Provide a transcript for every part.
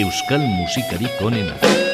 euskal musikarik onena.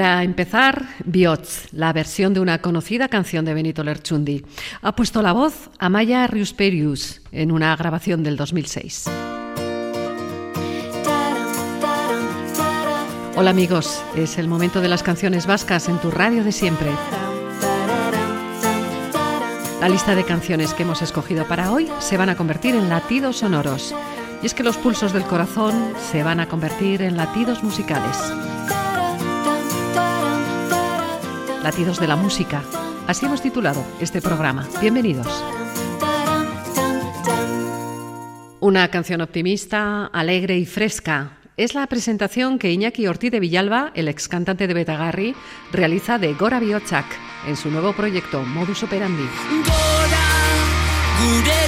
Para empezar, Biots, la versión de una conocida canción de Benito Lerchundi. Ha puesto la voz a Maya Riusperius en una grabación del 2006. Hola amigos, es el momento de las canciones vascas en tu radio de siempre. La lista de canciones que hemos escogido para hoy se van a convertir en latidos sonoros. Y es que los pulsos del corazón se van a convertir en latidos musicales. Latidos de la música. Así hemos titulado este programa. Bienvenidos. Una canción optimista, alegre y fresca. Es la presentación que Iñaki Ortiz de Villalba, el ex cantante de Betagarri, realiza de Gora Biochak en su nuevo proyecto Modus Operandi. Gora gure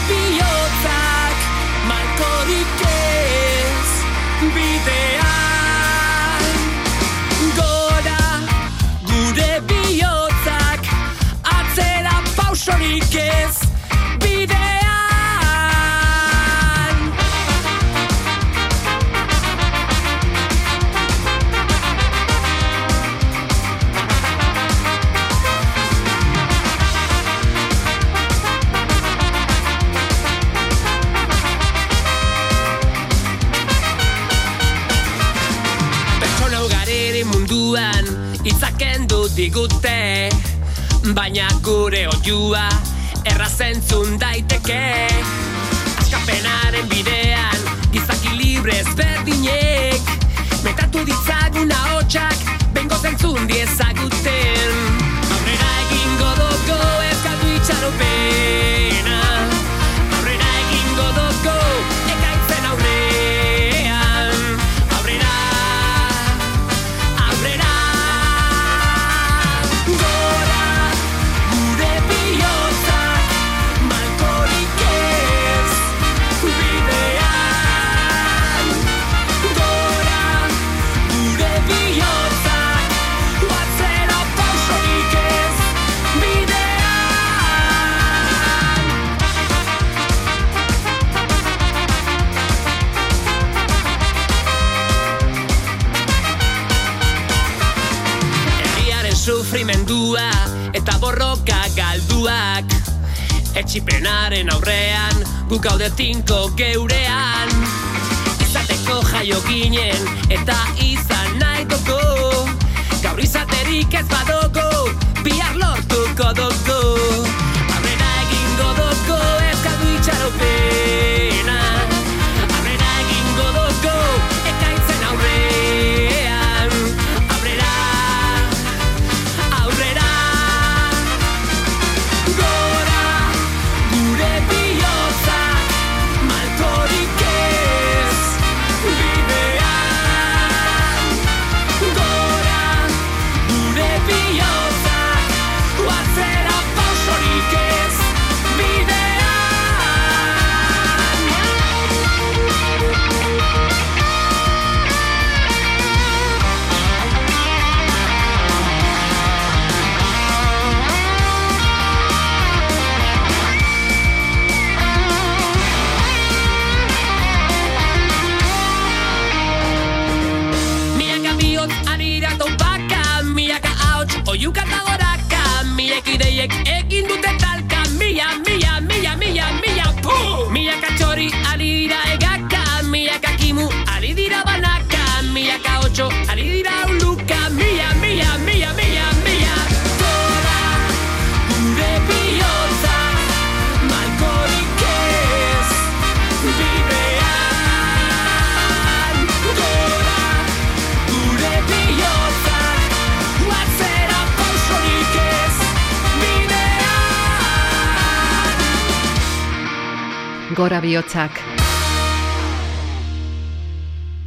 pausorik ez bidean. Pertsona ugariri munduan itzaken du digute baina gure oiua errazentzun daiteke. Askapenaren bidean gizaki libre ezberdinek. Metatu ditzagun ahotsak bengo zentzun diezaguten Aurrera egingo dugu ez galdu itxaropena sufrimendua eta borroka galduak. Etxipenaren aurrean guk haude tinko geurean. Izateko jaio ginen eta izan nahi doko Gaur izaterik ez badoko bihar lortuko doko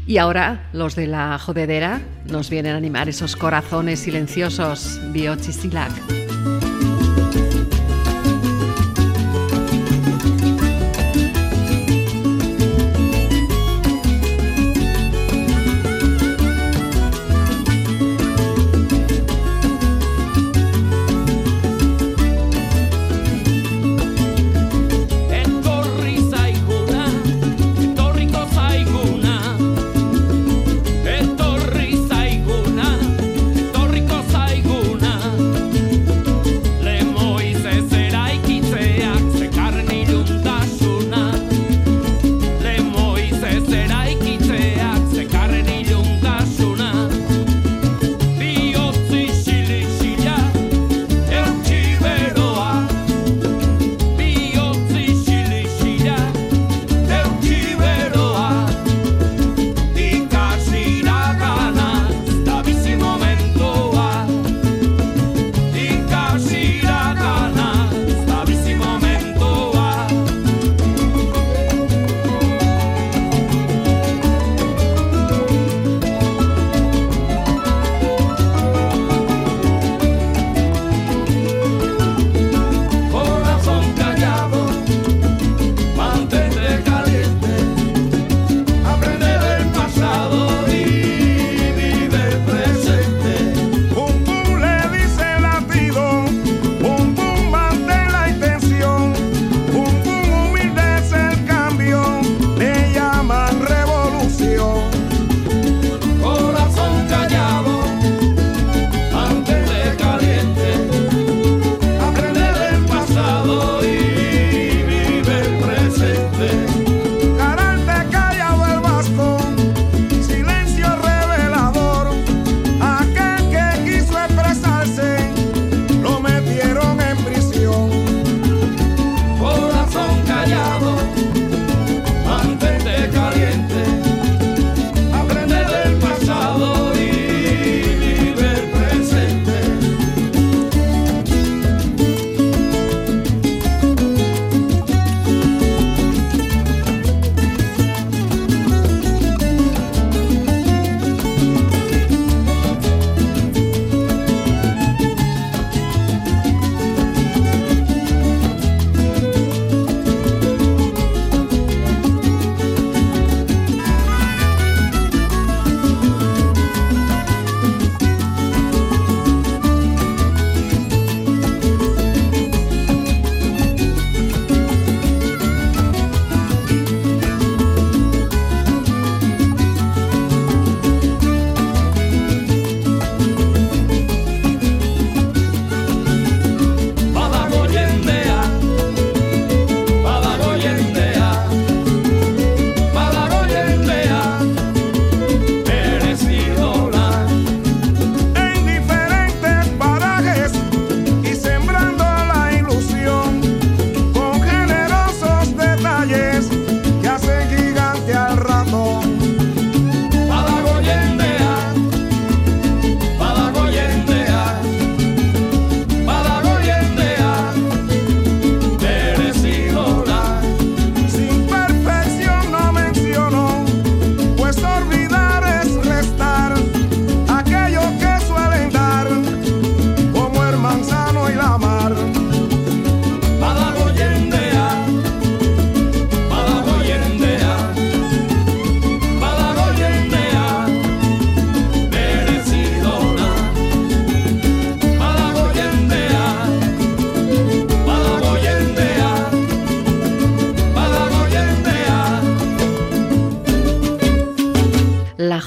Y ahora los de la jodedera nos vienen a animar esos corazones silenciosos, biochisilak.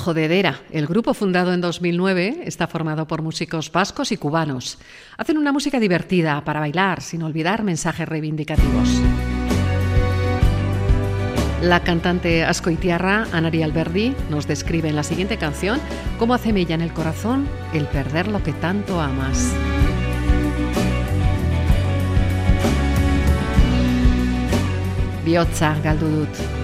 Jodedera. El grupo fundado en 2009 está formado por músicos vascos y cubanos. Hacen una música divertida para bailar sin olvidar mensajes reivindicativos. La cantante ascoitiarra Anari Alberdi nos describe en la siguiente canción cómo hace mella en el corazón el perder lo que tanto amas. Bihotza galdu dut.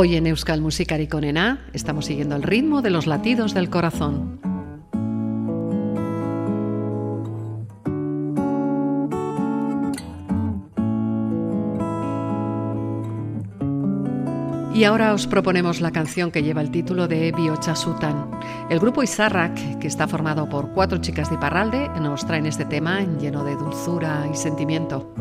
Hoy en Euskal Musikarik onena estamos siguiendo el ritmo de los latidos del corazón. Y ahora os proponemos la canción que lleva el título de Biocha Sutan. El grupo Izarrak, que está formado por cuatro chicas de Iparralde, nos traen este tema lleno de dulzura y sentimiento.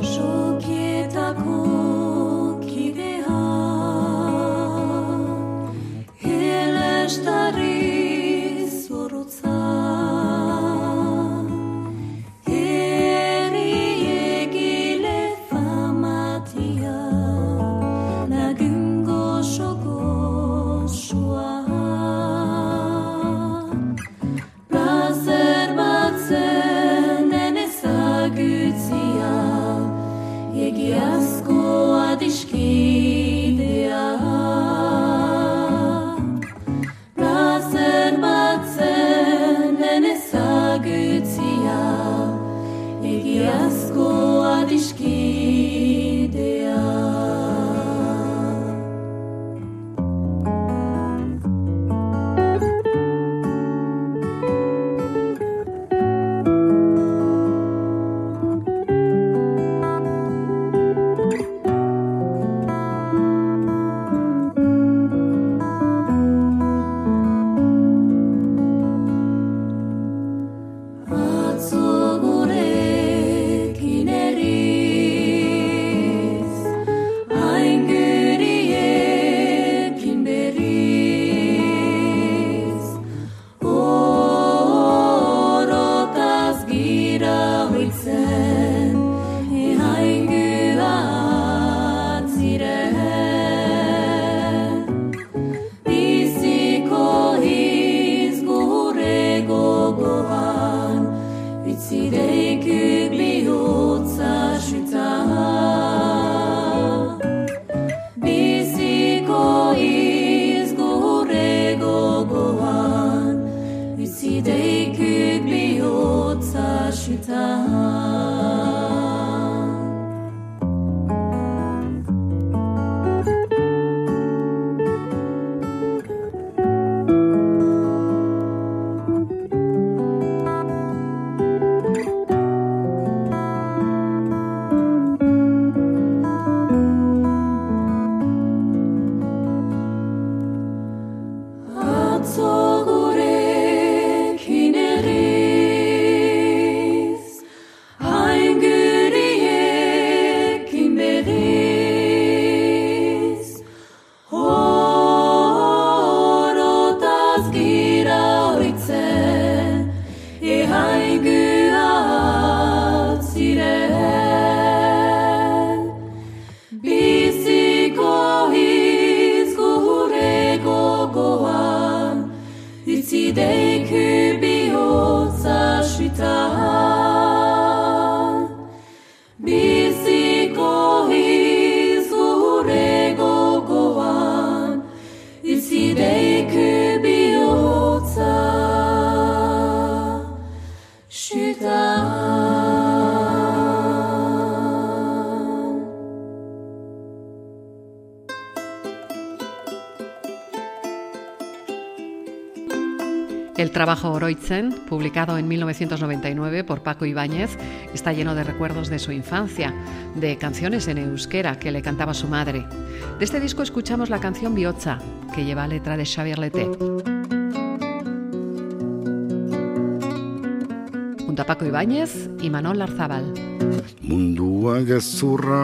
Trabajo Oroitzen, publicado en 1999 por Paco Ibáñez, está lleno de recuerdos de su infancia, de canciones en euskera que le cantaba su madre. De este disco escuchamos la canción Biotza, que lleva letra de Xavier Leté. Junto a Paco Ibáñez y Manol Larzábal. Mundua gezurra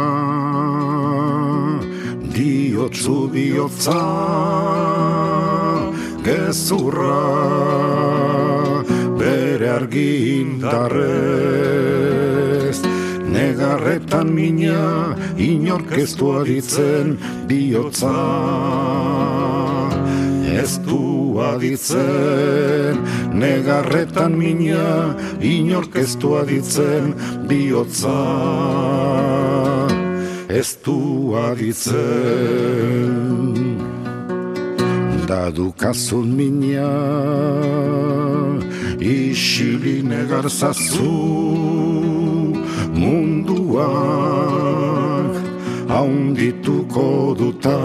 Diotzu bihotza Gezurra Bere argi indarrez. Negarretan mina Inork ez du aditzen Bihotza. Ez du aditzen Negarretan mina Inork ez du aditzen Bihotza. Ez du aditzen. Da dukazun mina Isili negarzazu Munduak Haundituko duta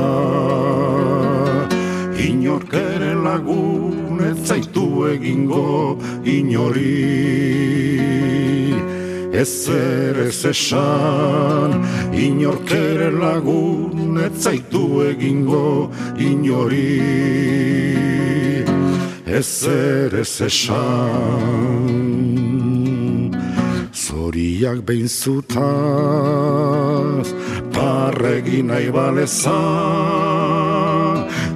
Inork ere lagun ez zaitu egingo inori ez esan Inork ere lagun ez zaitu egingo inori Ezer ez esan. Zoriak behin zutaz Parregi nahi balezan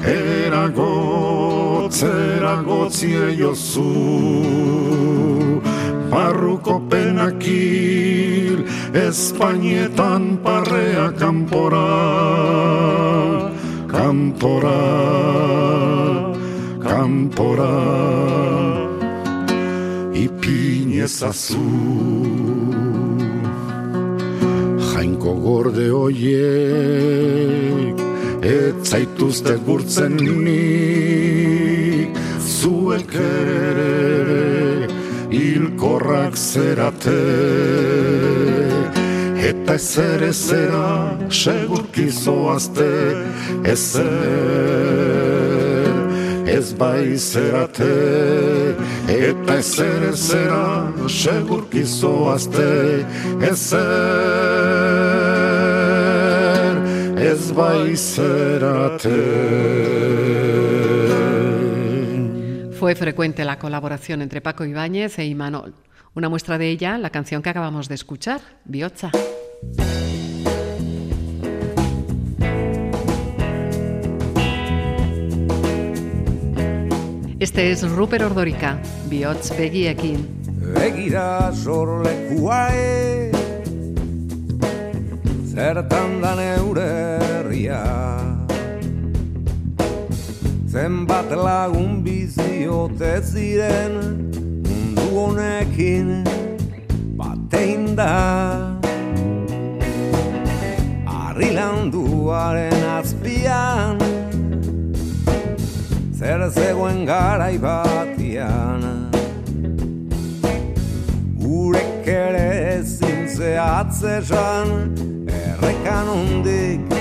Eragotz, eragotzie jozu Barruko penakil Espainietan parrea kanpora Kanpora Kanpora Ipin ezazu Jainko gorde hoiek Ez zaituzte gurtzen nik. Zuek ere Hilkorrak zerate. Eta ezer ezera Segurki zoazte Ezer Ez Eta Fue frecuente la colaboración entre Paco Ibáñez e Imanol. Una muestra de ella, la canción que acabamos de escuchar, Biotza. Este es Ruper Ordorika, Bihotz begiekin. Begira sorlekua e Zertan da neure herria Zenbat lagun biziote ziren Mundu honekin da Arri landuaren azpian Zer zegoen garai batian. Urek ere ezin zehatzesan Errekan ondik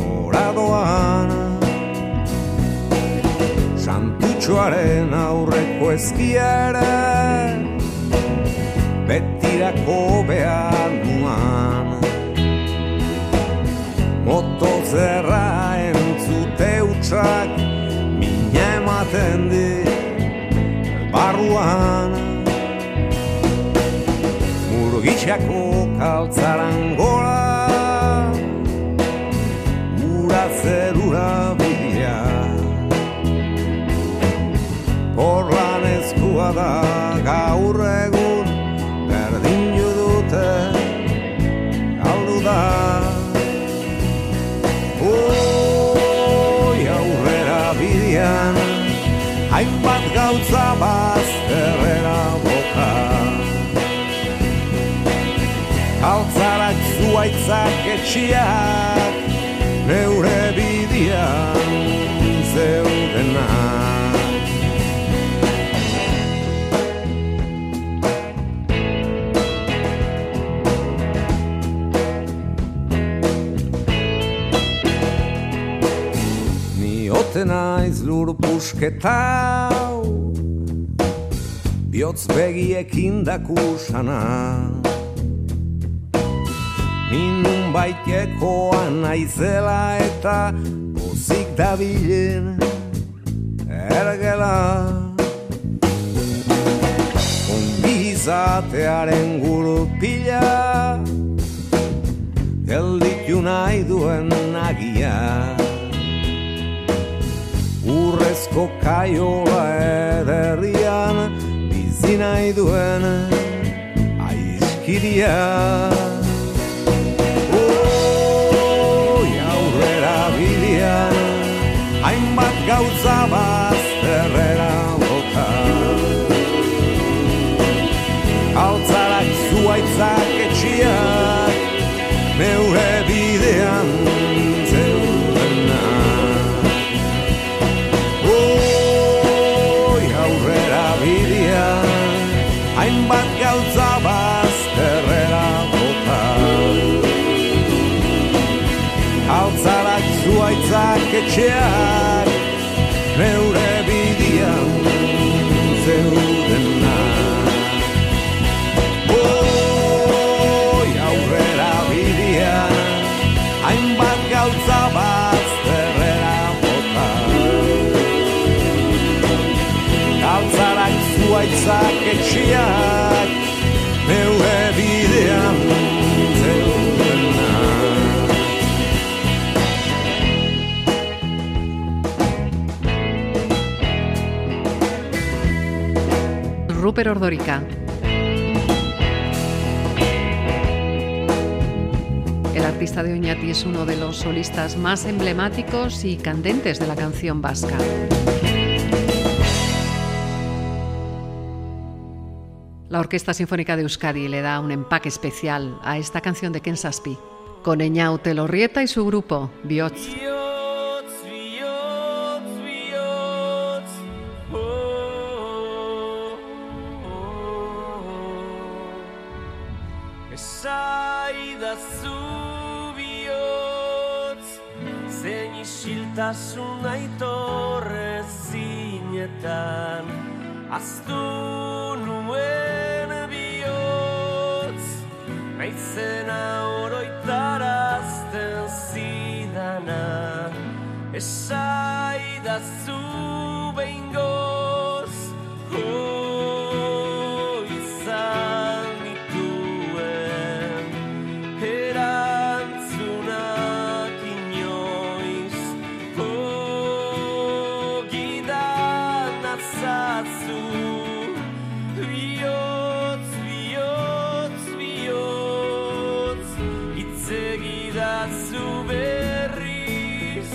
noradoan. Santutxoaren aurreko ezkiere Betirako behar nuan Moto zerra entzute utxak ematen di barruan. Murgitxako kaltzaran gora Ura zerura bila. Horran eskua da gaur gautza bazterrera boka Altzarak zuaitzak etxiak Neure bidean zeudenak Ni ote naiz lur pusketau Biotz begiekin dakusana Ni nun baitekoa naizela eta Pozik dabilen ergela. Ongi izatearen gurupila Gelditu nahi duen nagia Urrezko kaiola ederrian Bizi nahi duen aizkiria. Oi aurrera bidean Hainbat gauza bazterrera Ruper Ordorica. El artista de Oñati es uno de los solistas más emblemáticos y candentes de la canción vasca. La Orquesta Sinfónica de Euskadi le da un empaque especial a esta canción de Ken Saspi, con Eñau Telorrieta y su grupo, oh, naizena oroitarazten zidana, esaidazu itzegidazu berriz,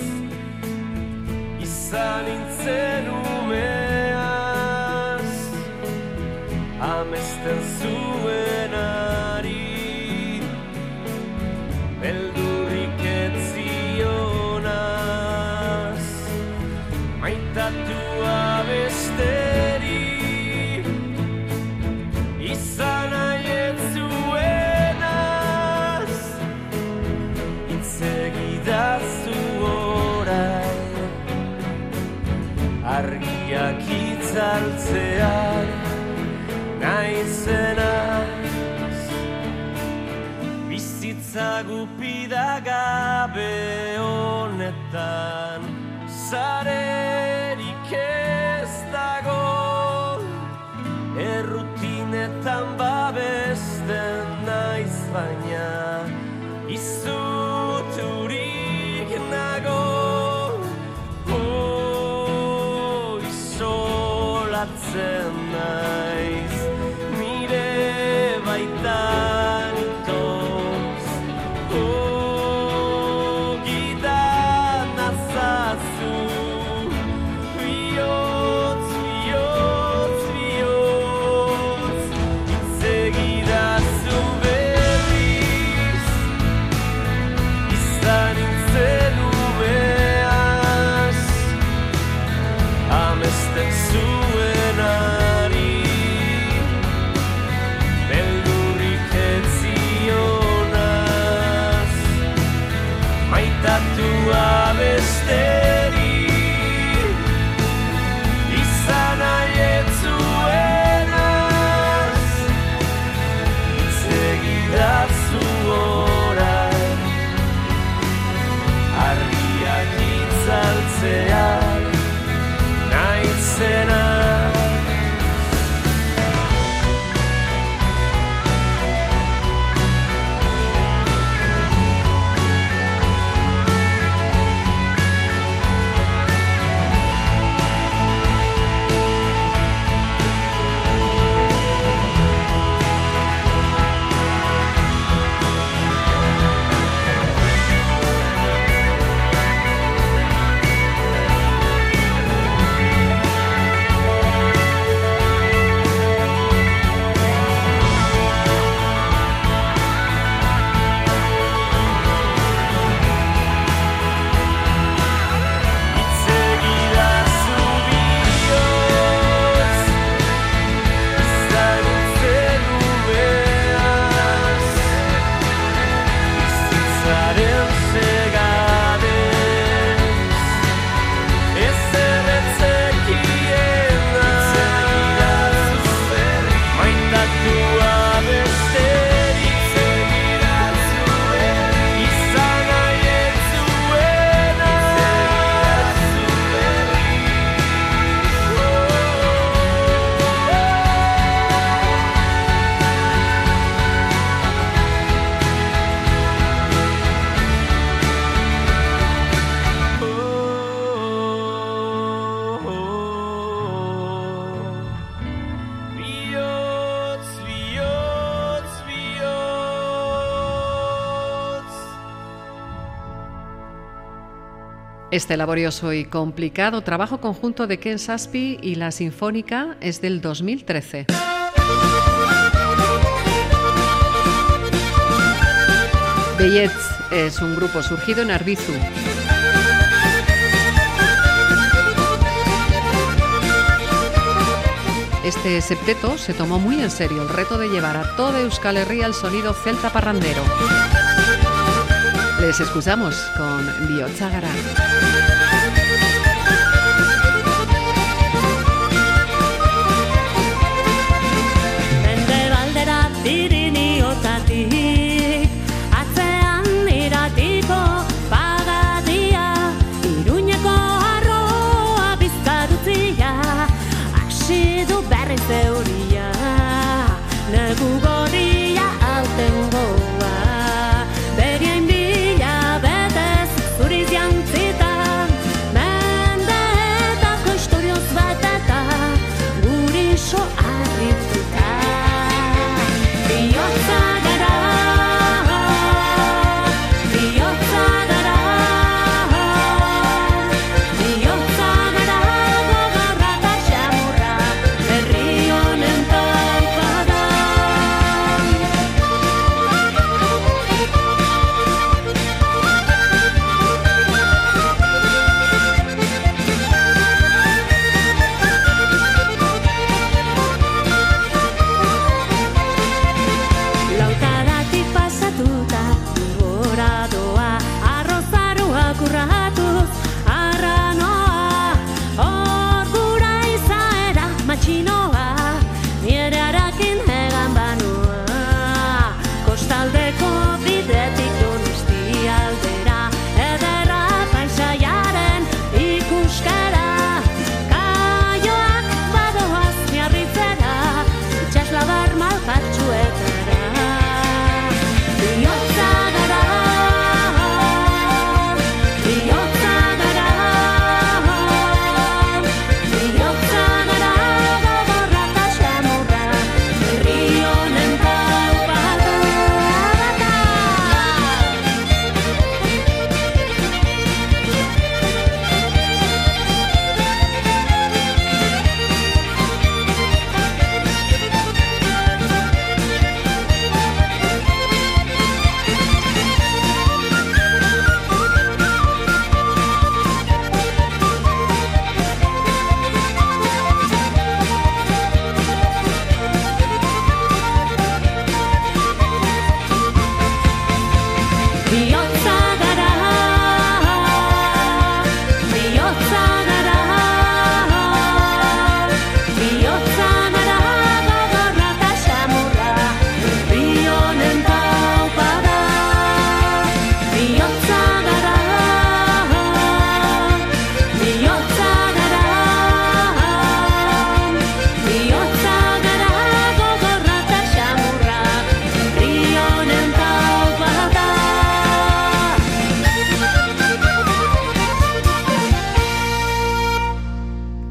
izan nintzen umeaz, amesten zuenari. Saltzean naizenaz bizitza gupida gabe honetan zarerik Este laborioso y complicado trabajo conjunto de Ken Saspi y la Sinfónica es del 2013. Bellets es un grupo surgido en Arbizu. Este septeto se tomó muy en serio el reto de llevar a toda Euskal Herria el sonido celta parrandero. Les escuchamos con Biotza 说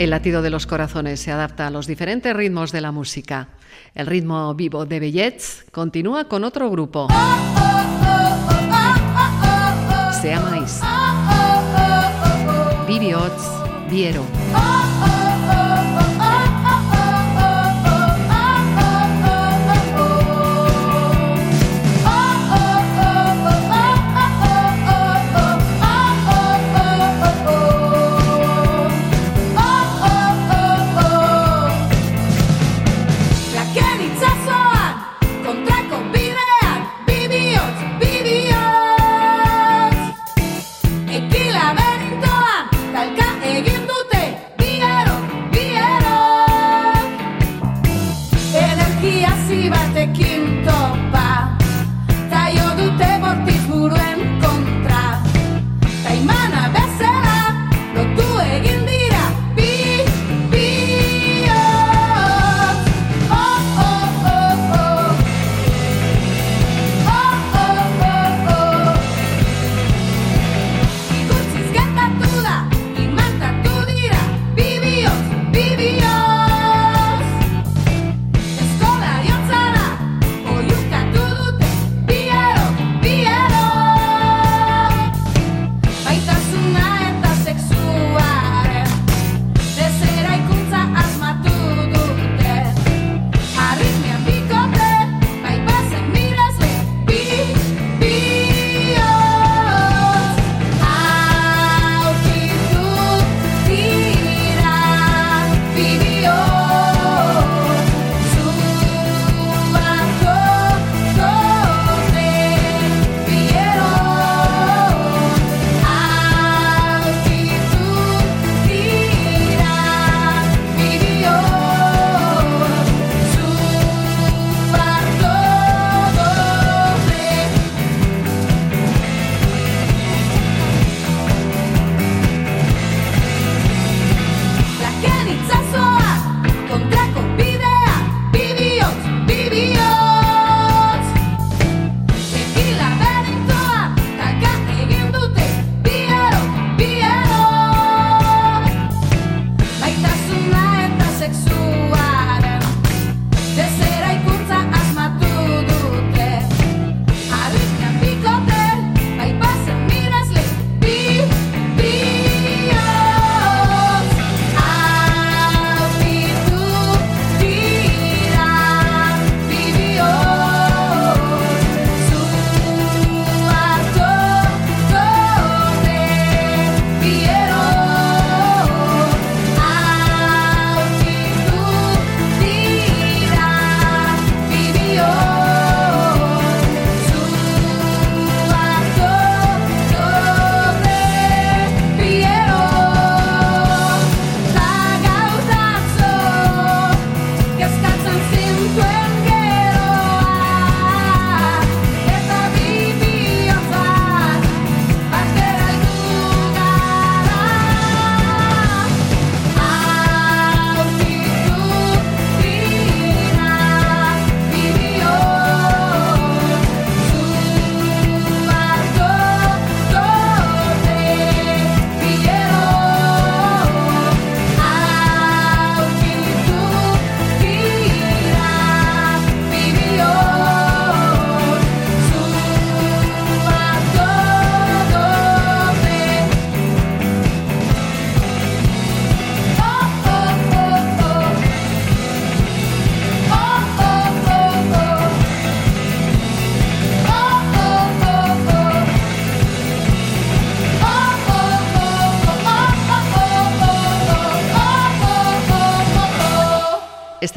El latido de los corazones se adapta a los diferentes ritmos de la música. El ritmo vivo de Bellets continúa con otro grupo. Se. Viviots Viero.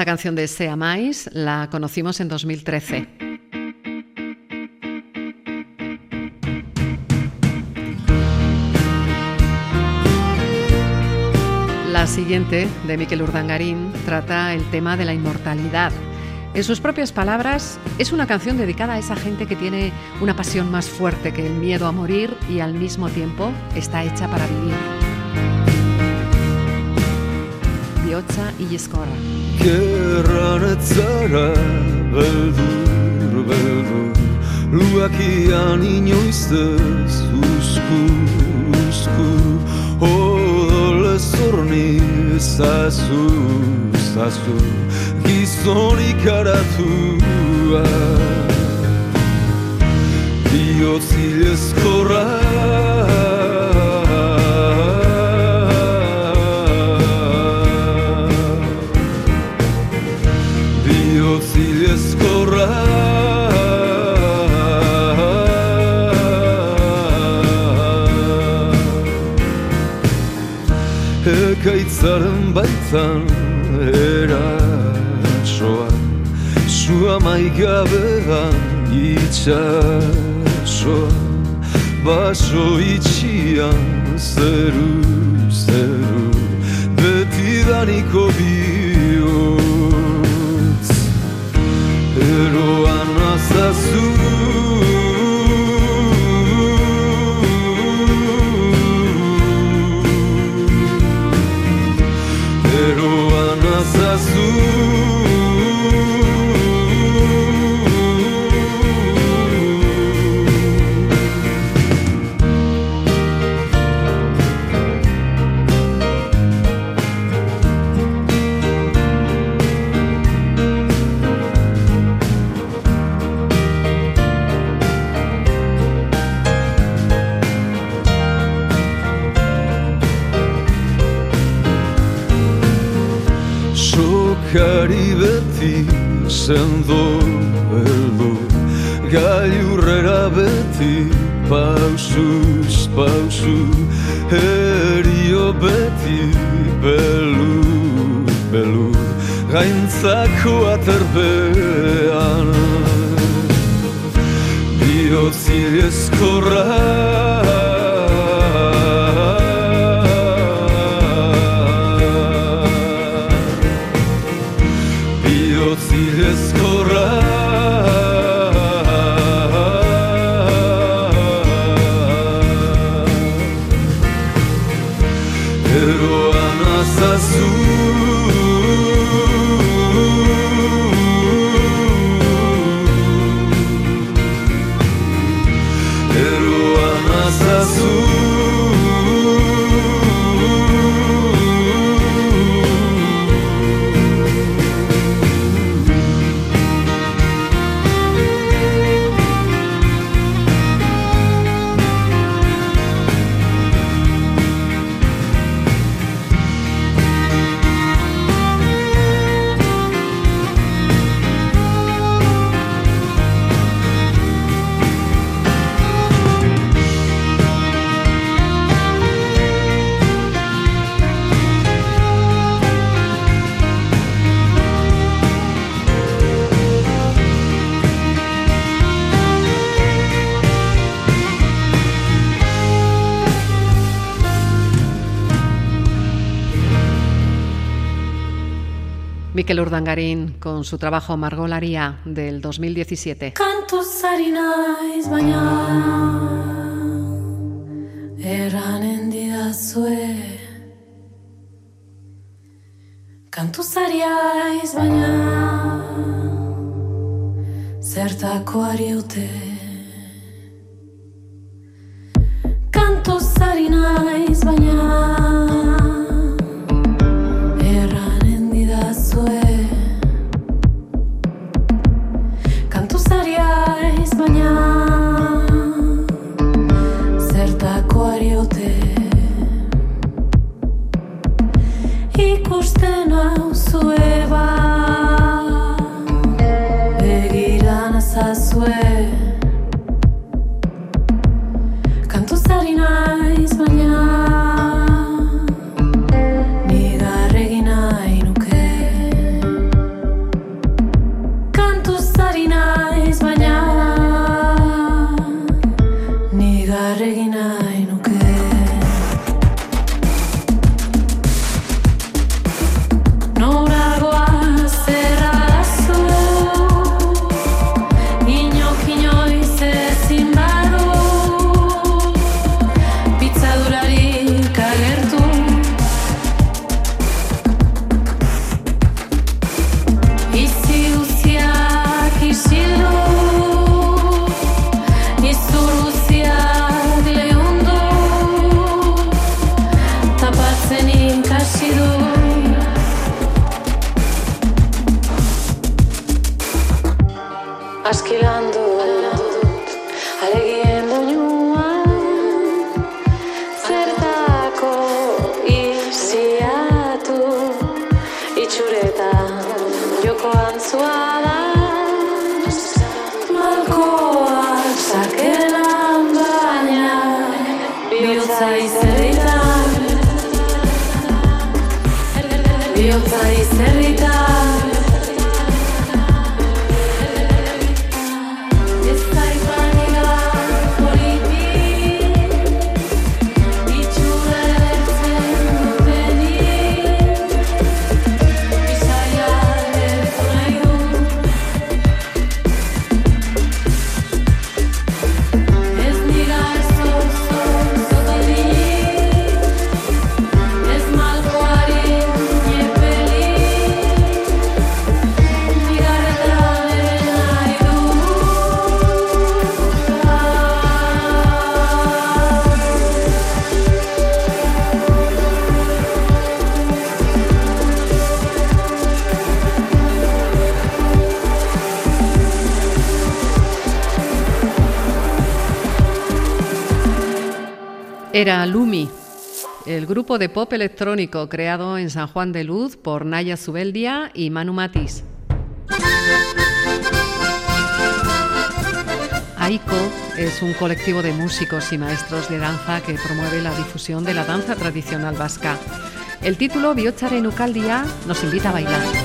Esta canción de Sea Mais la conocimos en 2013. La siguiente, de Miquel Urdangarín, trata el tema de la inmortalidad. En sus propias palabras, es una canción dedicada a esa gente que tiene una pasión más fuerte que el miedo a morir y al mismo tiempo está hecha para vivir. Bihotza Illeskorra. Gerran ez zara beldur, beldur. Luakian inoiz ez uzku, uzku Odol ez zorni ezazu, zazu. Gizonik aratua Biotzilezkorra Biotzilezkorra Ekaitzaren baitan eratsoa Sua maigabean itxasoa Baso itxian zeru, zeru. Betidaniko bihotz pausuz pausu Erio beti belu, belu Gaintzako aterbean Biotzilezkorra Urdangarín con su trabajo Margolaria del 2017. Kantuz ari naiz baina Erranen didazue Kantuz ari aiz baina Zertako ari Zertako ari ote Ikusten hau zue ba Begiran azazue Era Lumi, el grupo de pop electrónico creado en San Juan de Luz por Naya Zubeldia y Manu Matis. AICO es un colectivo de músicos y maestros de danza que promueve la difusión de la danza tradicional vasca. El título Biotzaren Ukaldia nos invita a bailar.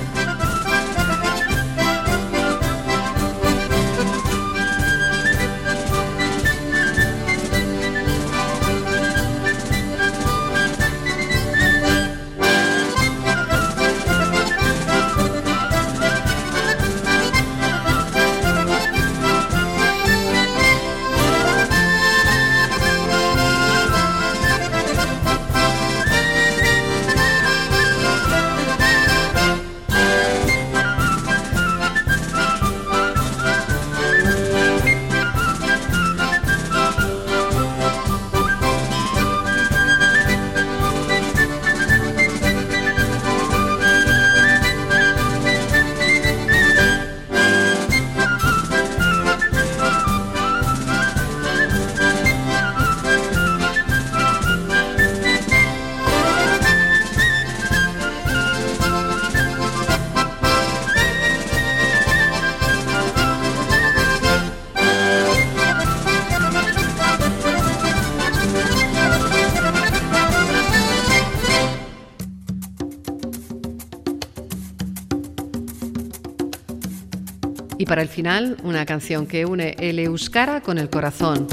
Para el final, una canción que une el euskara con el corazón.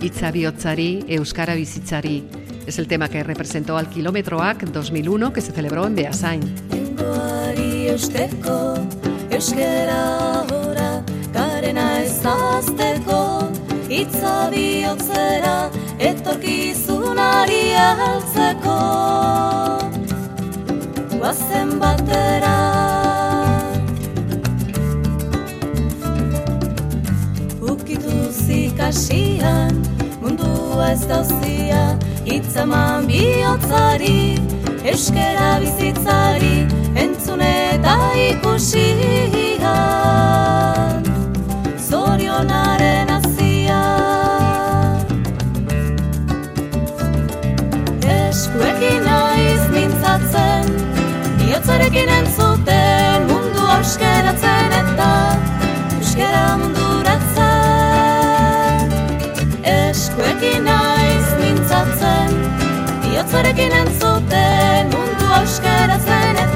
Itza bihotzari, euskara bizitzari. Es el tema que representó al Kilómetro AC 2001 que se celebró en Beasain. Guazen batera, ikasian, mundua ez dauzia, itzaman bihotzari, euskera bizitzari, entzun eta ikusian, zorionaren azia. Eskuekin naiz mintzatzen, bihotzarekin entzuten, mundu euskeratzen eta euskera munduratzen. Bihotzarekin entzuten, mundu euskeratzen eta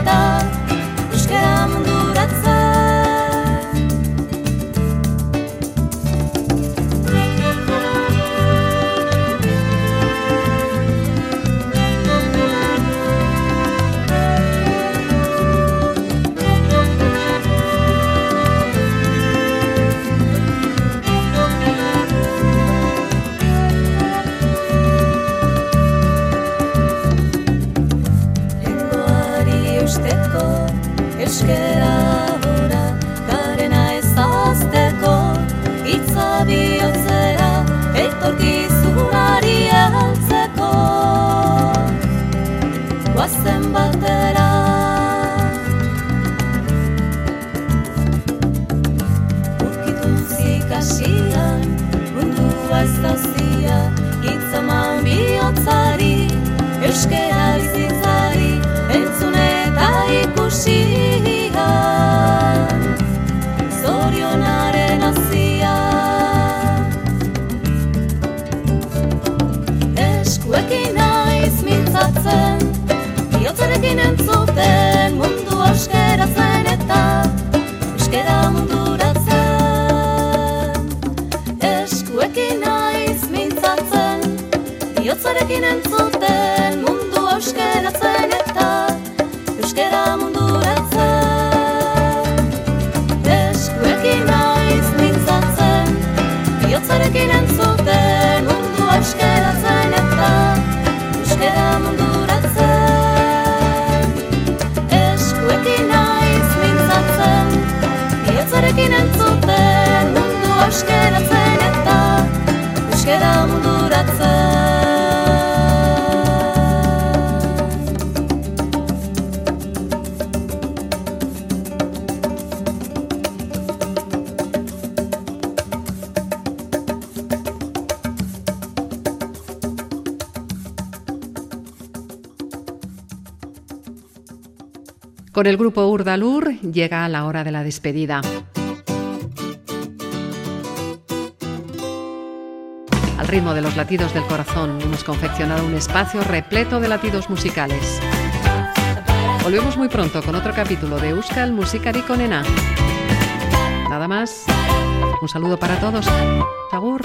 llega la hora de la despedida. Al ritmo de los latidos del corazón hemos confeccionado un espacio repleto de latidos musicales. Volvemos muy pronto con otro capítulo de Euskal Musikari Konena. Nada más. Un saludo para todos. Agur.